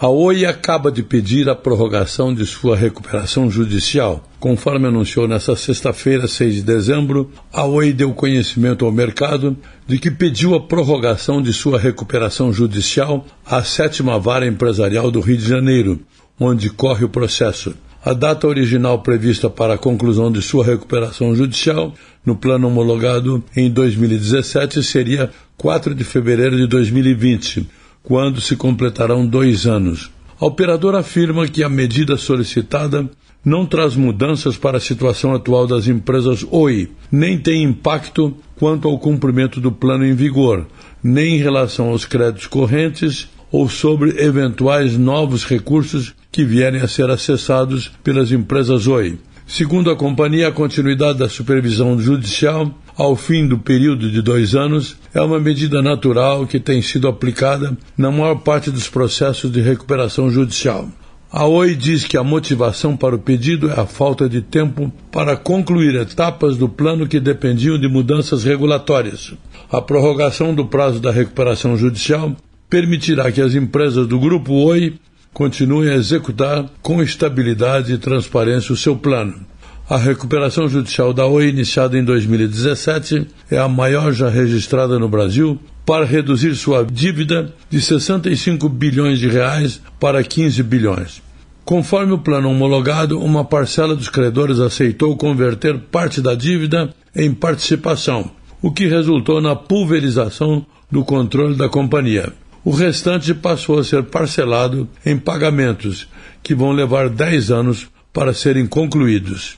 A Oi acaba de pedir a prorrogação de sua recuperação judicial. Conforme anunciou nesta sexta-feira, 6 de dezembro, a Oi deu conhecimento ao mercado de que pediu a prorrogação de sua recuperação judicial à sétima vara empresarial do Rio de Janeiro, onde corre o processo. A data original prevista para a conclusão de sua recuperação judicial, no plano homologado em 2017, seria 4 de fevereiro de 2020 quando se completarão dois anos. A operadora afirma que a medida solicitada não traz mudanças para a situação atual das empresas Oi, nem tem impacto quanto ao cumprimento do plano em vigor, nem em relação aos créditos correntes ou sobre eventuais novos recursos que vierem a ser acessados pelas empresas Oi. Segundo a companhia, a continuidade da supervisão judicial ao fim do período de dois anos é uma medida natural que tem sido aplicada na maior parte dos processos de recuperação judicial. A OI diz que a motivação para o pedido é a falta de tempo para concluir etapas do plano que dependiam de mudanças regulatórias. A prorrogação do prazo da recuperação judicial permitirá que as empresas do Grupo OI continuem a executar com estabilidade e transparência o seu plano. A recuperação judicial da Oi, iniciada em 2017, é a maior já registrada no Brasil para reduzir sua dívida de 65 bilhões de reais para 15 bilhões. Conforme o plano homologado, uma parcela dos credores aceitou converter parte da dívida em participação, o que resultou na pulverização do controle da companhia. O restante passou a ser parcelado em pagamentos que vão levar 10 anos para serem concluídos.